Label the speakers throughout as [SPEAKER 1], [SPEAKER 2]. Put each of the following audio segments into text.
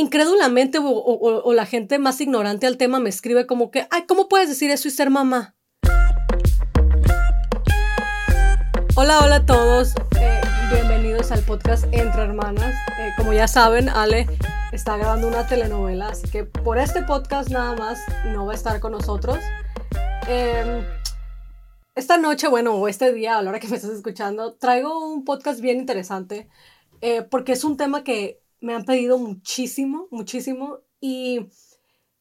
[SPEAKER 1] incrédulamente o, la gente más ignorante al tema me escribe como que, ay, ¿cómo puedes decir eso y ser mamá? Hola, hola a todos. Eh, bienvenidos al podcast Entre Hermanas. Eh, como ya saben, Ale está grabando una telenovela, así que por este podcast nada más no va a estar con nosotros. Em, esta noche, bueno, o este día, a la hora que me estás escuchando, traigo un podcast bien interesante eh, porque es un tema que me han pedido muchísimo, muchísimo y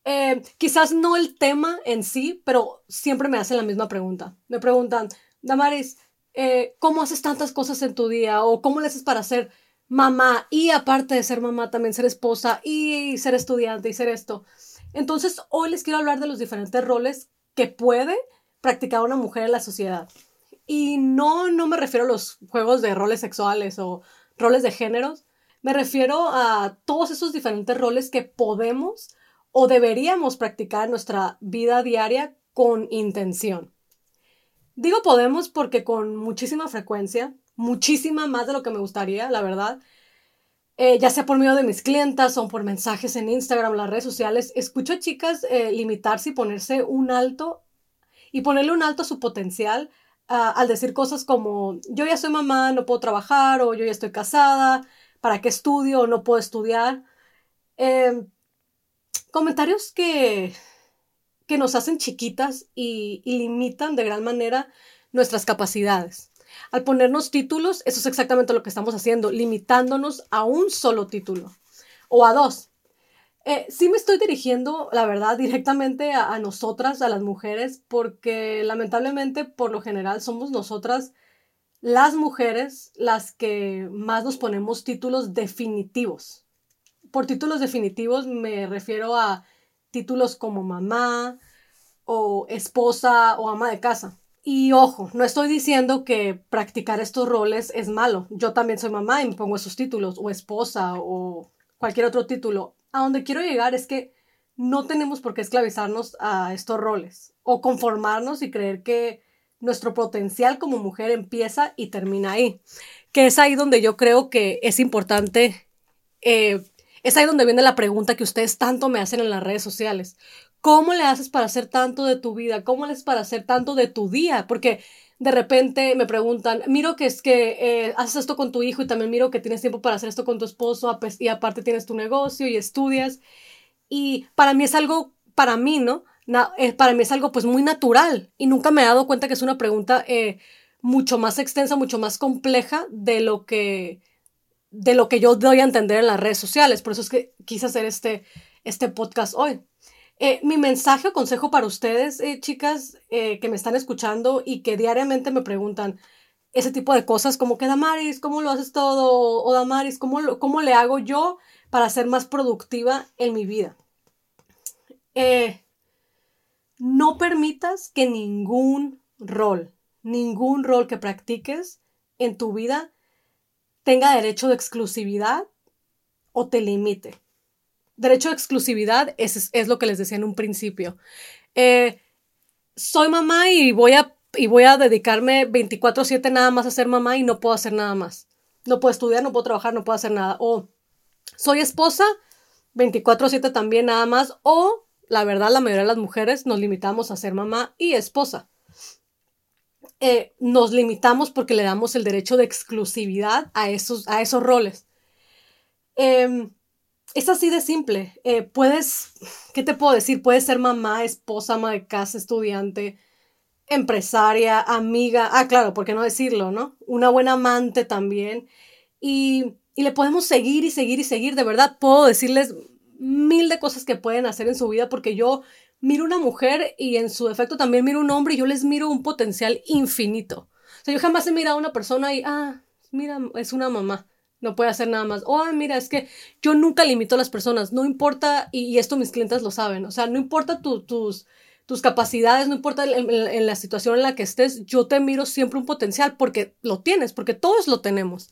[SPEAKER 1] eh, quizás no el tema en sí, pero siempre me hacen la misma pregunta. Me preguntan, Damaris, eh, ¿cómo haces tantas cosas en tu día? ¿O cómo le haces para ser mamá y aparte de ser mamá también ser esposa y ser estudiante y ser esto? Entonces, hoy les quiero hablar de los diferentes roles que puede practicar una mujer en la sociedad. Y no, no me refiero a los juegos de roles sexuales o roles de géneros, me refiero a todos esos diferentes roles que podemos o deberíamos practicar en nuestra vida diaria con intención. Digo podemos porque con muchísima frecuencia, muchísima más de lo que me gustaría, la verdad, eh, ya sea por medio de mis clientas o por mensajes en Instagram, las redes sociales, escucho a chicas eh, limitarse y ponerse un alto y ponerle un alto a su potencial al decir cosas como yo ya soy mamá, no puedo trabajar o yo ya estoy casada, ¿para qué estudio o no puedo estudiar? Em, comentarios que, que nos hacen chiquitas y, limitan de gran manera nuestras capacidades. Al ponernos títulos, eso es exactamente lo que estamos haciendo, limitándonos a un solo título o a dos. Eh, sí me estoy dirigiendo, la verdad, directamente a, nosotras, a las mujeres, porque lamentablemente, por lo general, somos nosotras las mujeres las que más nos ponemos títulos definitivos. Por títulos definitivos me refiero a títulos como mamá o esposa o ama de casa. Y ojo, no estoy diciendo que practicar estos roles es malo. Yo también soy mamá y me pongo esos títulos, o esposa, o cualquier otro título a donde quiero llegar es que no tenemos por qué esclavizarnos a estos roles o conformarnos y creer que nuestro potencial como mujer empieza y termina ahí. Que es ahí donde yo creo que es importante, eh, es ahí donde viene la pregunta que ustedes tanto me hacen en las redes sociales. ¿Cómo le haces para hacer tanto de tu vida? ¿Cómo le haces para hacer tanto de tu día? Porque de repente me preguntan, miro que es que eh, haces esto con tu hijo y también miro que tienes tiempo para hacer esto con tu esposo y aparte tienes tu negocio y estudias. Y para mí es algo, para mí, ¿no? Eh, para mí es algo pues muy natural y nunca me he dado cuenta que es una pregunta eh, mucho más extensa, mucho más compleja de lo que de lo que yo doy a entender en las redes sociales. Por eso es que quise hacer este, este podcast hoy. Eh, mi mensaje o consejo para ustedes, eh, chicas, eh, que me están escuchando y que diariamente me preguntan ese tipo de cosas, como que Damaris, ¿cómo lo haces todo? O Damaris, ¿cómo, cómo le hago yo para ser más productiva en mi vida? No permitas que ningún rol, ningún rol que practiques en tu vida tenga derecho de exclusividad o te limite derecho de exclusividad es, es, lo que les decía en un principio. Eh, soy mamá y voy a, y voy a dedicarme 24/7 nada más a ser mamá y no puedo hacer nada más. No puedo estudiar, no puedo trabajar, no puedo hacer nada. O soy esposa, 24/7 también nada más. O la verdad, la mayoría de las mujeres nos limitamos a ser mamá y esposa. Eh, nos limitamos porque le damos el derecho de exclusividad a esos, a esos roles. Eh, es así de simple. Eh, puedes, ¿qué te puedo decir? Puedes ser mamá, esposa, ama de casa, estudiante, empresaria, amiga. Ah, claro, ¿por qué no decirlo, no? Una buena amante también. Y, y le podemos seguir y seguir y seguir. De verdad, puedo decirles mil de cosas que pueden hacer en su vida porque yo miro una mujer y en su defecto también miro un hombre y yo les miro un potencial infinito. O sea, yo jamás he mirado a una persona y, ah, mira, es una mamá no puede hacer nada más. Oh, mira, es que yo nunca limito a las personas, no importa, y, esto mis clientes lo saben, o sea, no importa tus, tus capacidades, no importa en, la situación en la que estés, yo te miro siempre un potencial porque lo tienes, porque todos lo tenemos.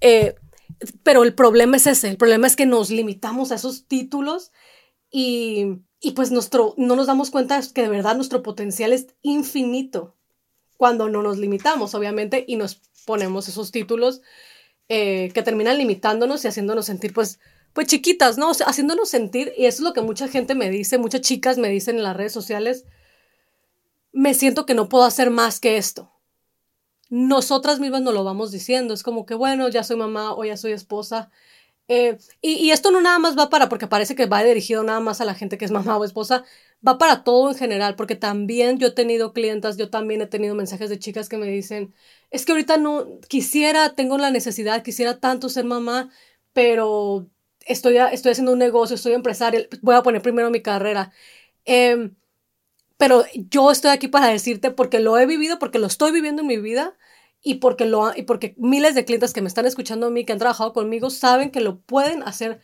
[SPEAKER 1] Eh, pero el problema es ese, el problema es que nos limitamos a esos títulos y, y pues nuestro, no nos damos cuenta que de verdad nuestro potencial es infinito cuando no nos limitamos, obviamente, y nos ponemos esos títulos eh, que terminan limitándonos y haciéndonos sentir pues pues chiquitas, ¿no? Haciéndonos sentir, y eso es lo que mucha gente me dice, muchas chicas me dicen en las redes sociales, me siento que no puedo hacer más que esto. Nosotras mismas nos lo vamos diciendo, es como que, bueno, ya soy mamá o ya soy esposa. Eh, y, esto no nada más va para, porque parece que va dirigido nada más a la gente que es mamá o esposa, va para todo en general, porque también yo he tenido clientas, yo también he tenido mensajes de chicas que me dicen, es que ahorita no quisiera, tengo la necesidad, quisiera tanto ser mamá, pero estoy, estoy haciendo un negocio, estoy empresaria, voy a poner primero mi carrera. Em, pero yo estoy aquí para decirte porque lo he vivido, porque lo estoy viviendo en mi vida y porque, lo, y porque miles de clientes que me están escuchando a mí, que han trabajado conmigo, saben que lo pueden hacer.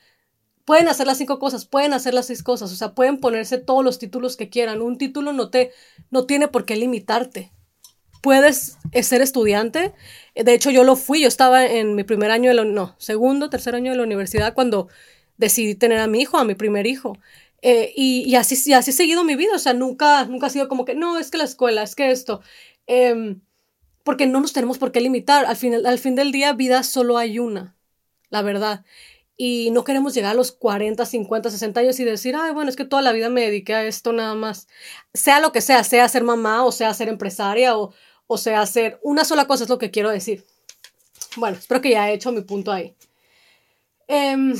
[SPEAKER 1] Pueden hacer las cinco cosas, pueden hacer las seis cosas, o sea, pueden ponerse todos los títulos que quieran. Un título no te, no tiene por qué limitarte puedes ser estudiante. De hecho, yo lo fui, yo estaba en mi primer año, de la, no, segundo, tercer año de la universidad cuando decidí tener a mi hijo, a mi primer hijo. Eh, y, así, así he seguido mi vida, o sea, nunca, nunca ha sido como que, no, es que la escuela, es que esto. Em, porque no nos tenemos por qué limitar. Al, final, al fin del día, vida solo hay una, la verdad. Y no queremos llegar a los 40, 50, 60 años y decir, ay, bueno, es que toda la vida me dediqué a esto nada más. Sea lo que sea, sea ser mamá o sea ser empresaria o, o sea, hacer una sola cosa es lo que quiero decir. Bueno, espero que ya he hecho mi punto ahí. Em,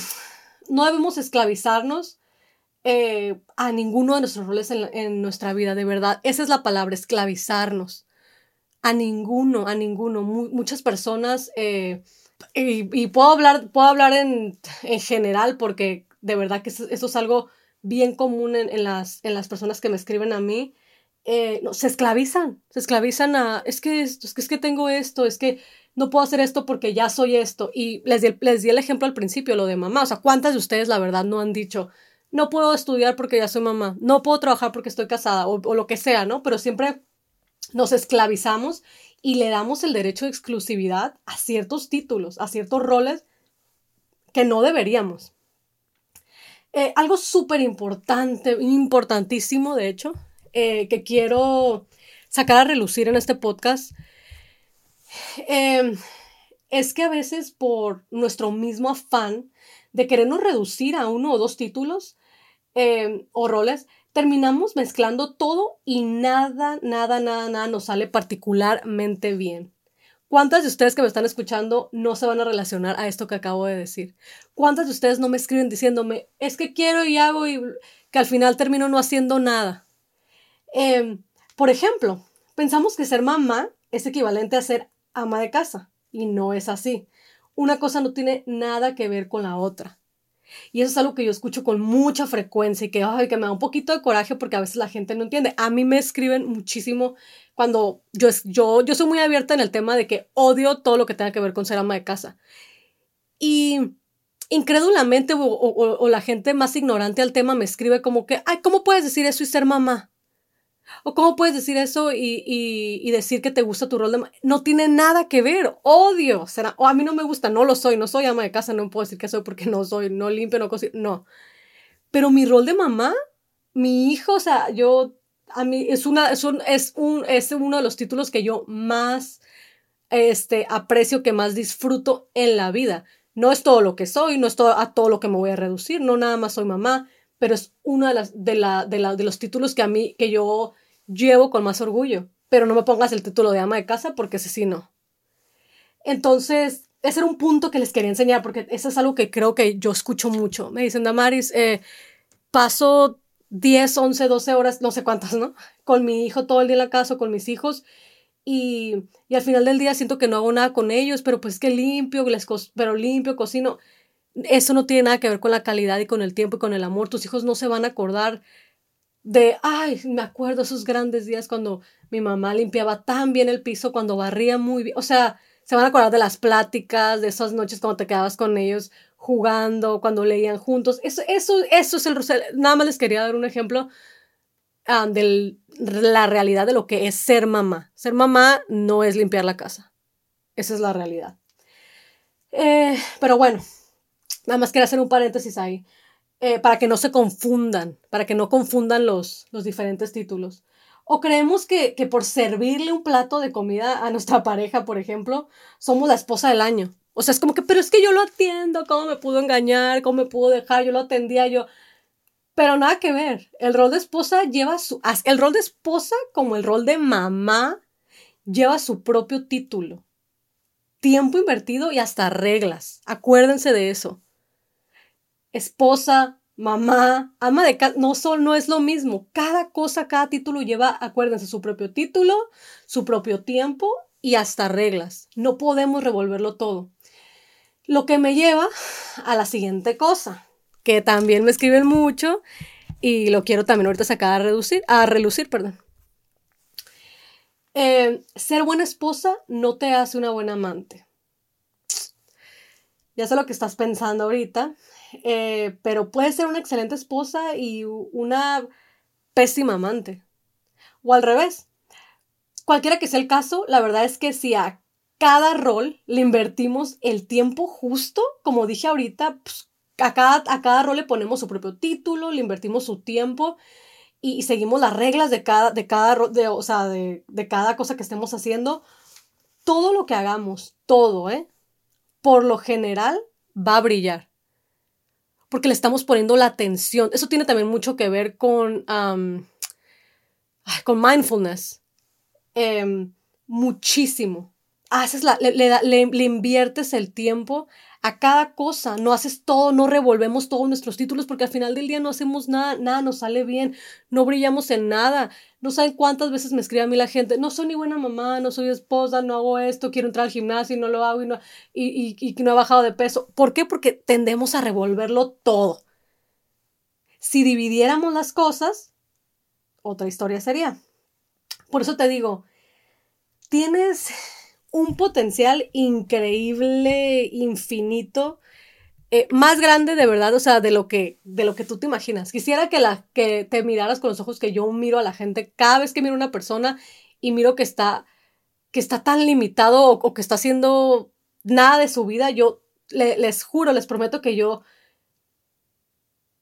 [SPEAKER 1] no debemos esclavizarnos eh, a ninguno de nuestros roles en, nuestra vida, de verdad. Esa es la palabra, esclavizarnos. A ninguno, a ninguno. muchas personas, eh, y, puedo hablar, puedo hablar en, general porque de verdad que eso, es algo bien común en, las, en las personas que me escriben a mí. Eh, no, se esclavizan, se esclavizan a, es que, es que, es que tengo esto, es que no puedo hacer esto porque ya soy esto. Y les di, les di el ejemplo al principio, lo de mamá. O sea, ¿cuántas de ustedes la verdad no han dicho, no puedo estudiar porque ya soy mamá, no puedo trabajar porque estoy casada o, lo que sea, ¿no? Pero siempre nos esclavizamos y le damos el derecho de exclusividad a ciertos títulos, a ciertos roles que no deberíamos. Eh, algo súper importante, importantísimo, de hecho, eh, que quiero sacar a relucir en este podcast em, es que a veces por nuestro mismo afán de querernos reducir a uno o dos títulos em, o roles, terminamos mezclando todo y nada, nada, nada, nada nos sale particularmente bien. ¿Cuántas de ustedes que me están escuchando no se van a relacionar a esto que acabo de decir? ¿Cuántas de ustedes no me escriben diciéndome, es que quiero y hago y que al final termino no haciendo nada? Em, por ejemplo, pensamos que ser mamá es equivalente a ser ama de casa y no es así. Una cosa no tiene nada que ver con la otra. Y eso es algo que yo escucho con mucha frecuencia y que, que me da un poquito de coraje porque a veces la gente no entiende. A mí me escriben muchísimo cuando yo, yo, yo soy muy abierta en el tema de que odio todo lo que tenga que ver con ser ama de casa. Y incrédulamente o, o la gente más ignorante al tema me escribe como que, ay, ¿cómo puedes decir eso y ser mamá? ¿O cómo puedes decir eso y, y, decir que te gusta tu rol de No tiene nada que ver. Odio. Será, o a mí no me gusta, no lo soy, no soy ama de casa, no puedo decir que soy porque no soy, no limpio, no cocino. No. Pero mi rol de mamá, mi hijo, o sea, yo, a mí, es, una, es, un, es, un, es uno de los títulos que yo más este, aprecio, que más disfruto en la vida. No es todo lo que soy, no es todo, a todo lo que me voy a reducir, no nada más soy mamá, pero es uno de, las, de, la, de, la, de los títulos que a mí, que yo llevo con más orgullo. Pero no me pongas el título de ama de casa porque ese sí no. Entonces, ese era un punto que les quería enseñar porque eso es algo que creo que yo escucho mucho. Me dicen, Damaris, eh, paso 10, 11, 12 horas, no sé cuántas, ¿no? Con mi hijo todo el día en la casa, con mis hijos. Y, y, al final del día siento que no hago nada con ellos, pero pues que limpio, les pero limpio, cocino eso no tiene nada que ver con la calidad y con el tiempo y con el amor. Tus hijos no se van a acordar de, ay, me acuerdo esos grandes días cuando mi mamá limpiaba tan bien el piso, cuando barría muy bien. O sea, se van a acordar de las pláticas, de esas noches cuando te quedabas con ellos jugando, cuando leían juntos. Eso, eso, eso es el Nada más les quería dar un ejemplo ah, de la realidad de lo que es ser mamá. Ser mamá no es limpiar la casa. Esa es la realidad. Eh, pero bueno, Nada más quería hacer un paréntesis ahí. Eh, para que no se confundan, para que no confundan los, los diferentes títulos. O creemos que, que, por servirle un plato de comida a nuestra pareja, por ejemplo, somos la esposa del año. O sea, es como que, pero es que yo lo atiendo, ¿cómo me pudo engañar? ¿Cómo me pudo dejar? Yo lo atendía, yo... Pero nada que ver. El rol de esposa lleva su... El rol de esposa como el rol de mamá lleva su propio título. Tiempo invertido y hasta reglas. Acuérdense de eso. Esposa, mamá, ama de casa, no, son, no es lo mismo. Cada cosa, cada título lleva, acuérdense, su propio título, su propio tiempo y hasta reglas. No podemos revolverlo todo. Lo que me lleva a la siguiente cosa, que también me escriben mucho y lo quiero también ahorita sacar a reducir, a relucir, perdón. Eh, ser buena esposa no te hace una buena amante. Ya sé lo que estás pensando ahorita, eh, pero puedes ser una excelente esposa y una pésima amante. O al revés. Cualquiera que sea el caso, la verdad es que si a cada rol le invertimos el tiempo justo, como dije ahorita, pues, a, cada, a cada rol le ponemos su propio título, le invertimos su tiempo y, seguimos las reglas de cada, de cada, de, o sea, de, de cada cosa que estemos haciendo, todo lo que hagamos, todo, ¿eh? Por lo general va a brillar porque le estamos poniendo la atención. Eso tiene también mucho que ver con, con mindfulness. Em, muchísimo. Haces la, le, le, inviertes el tiempo a cada cosa, no haces todo, no revolvemos todos nuestros títulos porque al final del día no hacemos nada, nada nos sale bien, no brillamos en nada. No saben cuántas veces me escribe a mí la gente, no soy ni buena mamá, no soy esposa, no hago esto, quiero entrar al gimnasio y no lo hago y no, y, y, y no he bajado de peso. ¿Por qué? Porque tendemos a revolverlo todo. Si dividiéramos las cosas, otra historia sería. Por eso te digo, tienes un potencial increíble, infinito, eh, más grande de verdad, o sea, de lo que, de lo que tú te imaginas. Quisiera que, la, que te miraras con los ojos que yo miro a la gente cada vez que miro a una persona y miro que está, que está tan limitado o, que está haciendo nada de su vida, yo les juro, les prometo que yo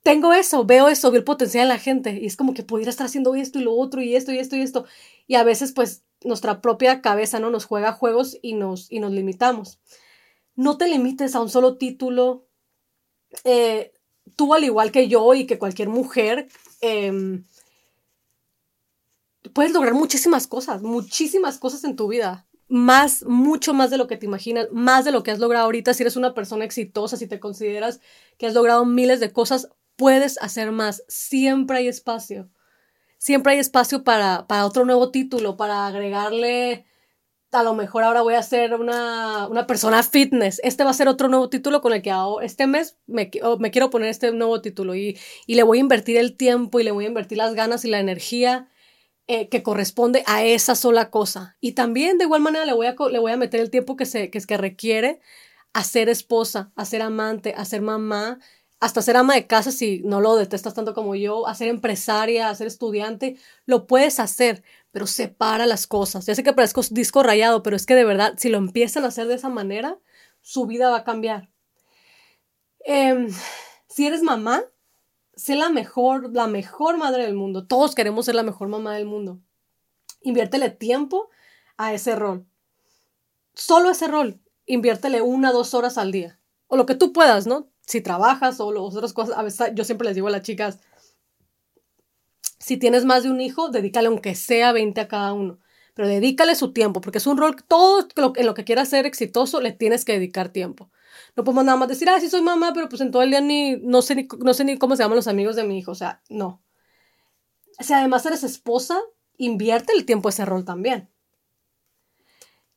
[SPEAKER 1] tengo eso, veo eso, veo el potencial en la gente y es como que pudiera estar haciendo esto y lo otro y esto y esto y esto. Y a veces pues nuestra propia cabeza no nos juega juegos y nos, y nos limitamos. No te limites a un solo título. Eh, tú, al igual que yo y que cualquier mujer, em, puedes lograr muchísimas cosas, muchísimas cosas en tu vida. Más, mucho más de lo que te imaginas, más de lo que has logrado ahorita. Si eres una persona exitosa, si te consideras que has logrado miles de cosas, puedes hacer más. Siempre hay espacio siempre hay espacio para, otro nuevo título, para agregarle, a lo mejor ahora voy a ser una, persona fitness. Este va a ser otro nuevo título con el que este mes me, me quiero poner este nuevo título y, le voy a invertir el tiempo y le voy a invertir las ganas y la energía. Eh, que corresponde a esa sola cosa. Y también de igual manera le voy a, le voy a meter el tiempo que, se, que, que requiere a ser esposa, a ser amante, a ser mamá, hasta ser ama de casa si no lo detestas tanto como yo, a ser empresaria, a ser estudiante, lo puedes hacer, pero separa las cosas. Ya sé que parezco disco rayado, pero es que de verdad, si lo empiezan a hacer de esa manera, su vida va a cambiar. Em, si eres mamá, sé la mejor, la mejor madre del mundo. Todos queremos ser la mejor mamá del mundo. Inviértele tiempo a ese rol. Solo ese rol. Inviértele una, dos horas al día. O lo que tú puedas, ¿no? Si trabajas o las otras cosas, a veces yo siempre les digo a las chicas, si tienes más de un hijo, dedícale aunque sea 20 a cada uno, pero dedícale su tiempo, porque es un rol, todo en lo que quieras ser exitoso, le tienes que dedicar tiempo. No podemos nada más decir, ah, sí soy mamá, pero pues en todo el día ni, no sé ni, no sé ni cómo se llaman los amigos de mi hijo, o sea, no. Si además eres esposa, invierte el tiempo a ese rol también.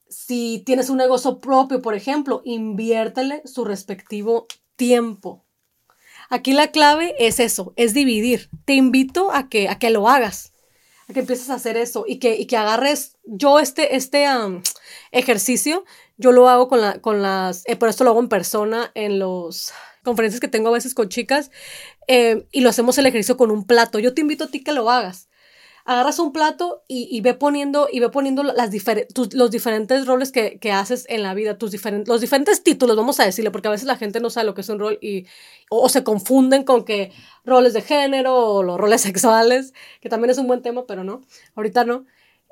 [SPEAKER 1] Si tienes un negocio propio, por ejemplo, inviértele su respectivo tiempo. Aquí la clave es eso, es dividir. Te invito a que, a que lo hagas, a que empieces a hacer eso y que, y que agarres, yo este, este ejercicio, yo lo hago con, la, con las, eh, por esto lo hago en persona en los conferencias que tengo a veces con chicas eh, y lo hacemos el ejercicio con un plato. Yo te invito a ti que lo hagas agarras un plato y, ve poniendo, y ve poniendo los diferentes roles que, haces en la vida, tus diferentes, los diferentes títulos, vamos a decirle, porque a veces la gente no sabe lo que es un rol y, o, se confunden con que roles de género o los roles sexuales, que también es un buen tema, pero no, ahorita no.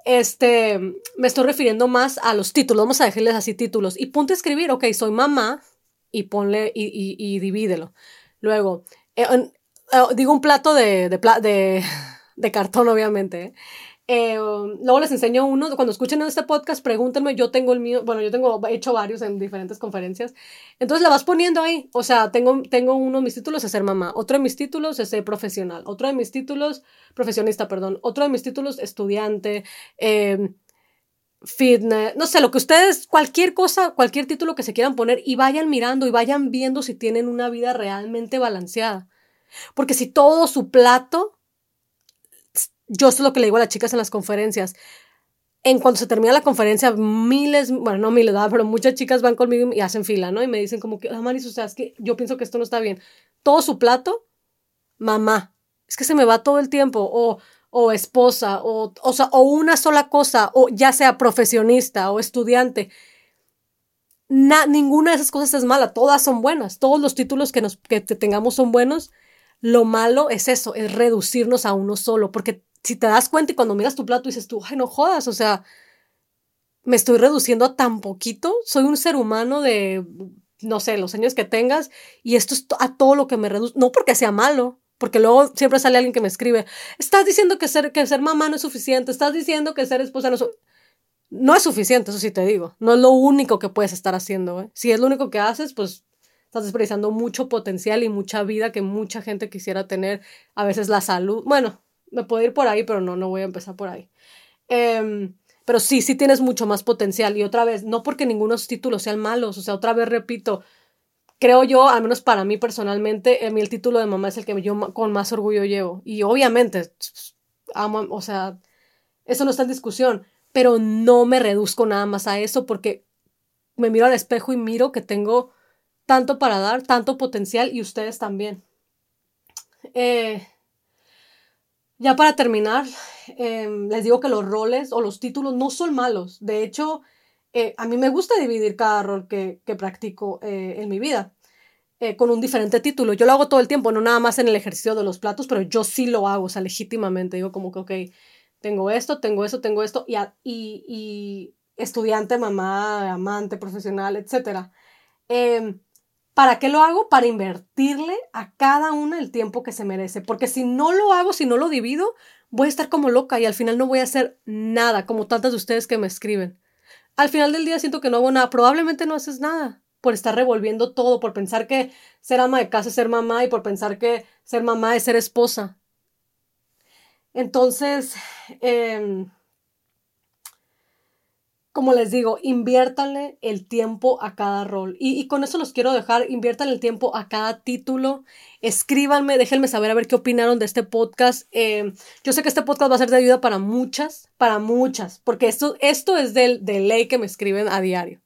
[SPEAKER 1] este, me estoy refiriendo más a los títulos, vamos a dejarles así títulos. Y ponte a escribir, ok, soy mamá, y ponle, y, y, y divídelo. Luego, eh, eh, digo un plato de, de, de, de cartón, obviamente. ¿eh? Eh, luego les enseño uno, cuando escuchen este podcast, pregúntenme, yo tengo el mío, bueno, yo tengo he hecho varios en diferentes conferencias. Entonces la vas poniendo ahí, o sea, tengo, tengo uno de mis títulos es ser mamá, otro de mis títulos es ser profesional, otro de mis títulos, profesionista, perdón, otro de mis títulos estudiante, em, fitness, no sé, lo que ustedes, cualquier cosa, cualquier título que se quieran poner y vayan mirando y vayan viendo si tienen una vida realmente balanceada. Porque si todo su plato yo es lo que le digo a las chicas en las conferencias. En cuanto se termina la conferencia, miles, bueno, no miles, pero muchas chicas van conmigo y hacen fila, ¿no? Y me dicen como que, ah, Maris, o sea, es que yo pienso que esto no está bien. Todo su plato, mamá. Es que se me va todo el tiempo. O, o esposa, o, o, sea, o una sola cosa, o ya sea profesionista o estudiante. ninguna de esas cosas es mala, todas son buenas. Todos los títulos que, nos, que tengamos son buenos. Lo malo es eso, es reducirnos a uno solo, porque si te das cuenta y cuando miras tu plato dices tú, ay, no jodas, o sea, me estoy reduciendo a tan poquito, soy un ser humano de, no sé, los años que tengas, y esto es a todo lo que me reduce, no porque sea malo, porque luego siempre sale alguien que me escribe, estás diciendo que ser, que ser mamá no es suficiente, estás diciendo que ser esposa no es no es suficiente, eso sí te digo. No es lo único que puedes estar haciendo. ¿eh? Si es lo único que haces, pues estás desperdiciando mucho potencial y mucha vida que mucha gente quisiera tener. A veces la salud. Bueno, me puedo ir por ahí, pero no, no voy a empezar por ahí. Em, pero sí, sí tienes mucho más potencial. Y otra vez, no porque ninguno de los títulos sean malos, o sea, otra vez repito, creo yo, al menos para mí personalmente, el título de mamá es el que yo con más orgullo llevo. Y obviamente, amo, o sea, eso no está en discusión, pero no me reduzco nada más a eso porque me miro al espejo y miro que tengo tanto para dar, tanto potencial y ustedes también. Eh, ya para terminar, em, les digo que los roles o los títulos no son malos. De hecho, eh, a mí me gusta dividir cada rol que, practico eh, en mi vida eh, con un diferente título. Yo lo hago todo el tiempo, no nada más en el ejercicio de los platos, pero yo sí lo hago, o sea, legítimamente. Digo como que, ok, tengo esto, tengo esto, tengo esto, y, y, y estudiante, mamá, amante, profesional, etc. ¿Para qué lo hago? Para invertirle a cada una el tiempo que se merece. Porque si no lo hago, si no lo divido, voy a estar como loca y al final no voy a hacer nada, como tantas de ustedes que me escriben. Al final del día siento que no hago nada. Probablemente no haces nada por estar revolviendo todo, por pensar que ser ama de casa es ser mamá y por pensar que ser mamá es ser esposa. Entonces, eh, como les digo, inviértanle el tiempo a cada rol. Y, con eso los quiero dejar, inviertan el tiempo a cada título. Escríbanme, déjenme saber a ver qué opinaron de este podcast. Eh, yo sé que este podcast va a ser de ayuda para muchas, para muchas, porque esto, esto es de, de ley que me escriben a diario,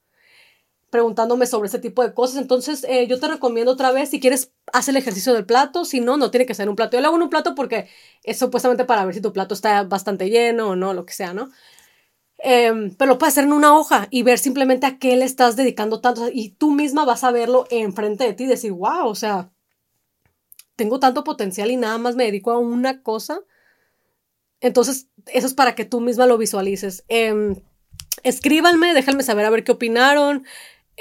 [SPEAKER 1] preguntándome sobre ese tipo de cosas. Entonces, eh, yo te recomiendo otra vez, si quieres, haz el ejercicio del plato, si no, no tiene que ser un plato. Yo lo hago en un plato porque es supuestamente para ver si tu plato está bastante lleno o no, lo que sea, ¿no? Em, pero lo puedes hacer en una hoja y ver simplemente a qué le estás dedicando tanto. Y tú misma vas a verlo enfrente de ti y decir, wow, o sea, tengo tanto potencial y nada más me dedico a una cosa. Entonces, eso es para que tú misma lo visualices. Eh, escríbanme, déjenme saber a ver qué opinaron.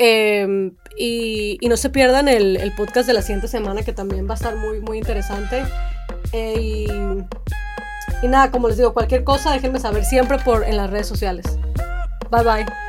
[SPEAKER 1] Em, y, no se pierdan el, el, podcast de la siguiente semana que también va a estar muy, muy interesante. Eh, y y nada, como les digo, cualquier cosa déjenme saber siempre por en las redes sociales. Bye bye.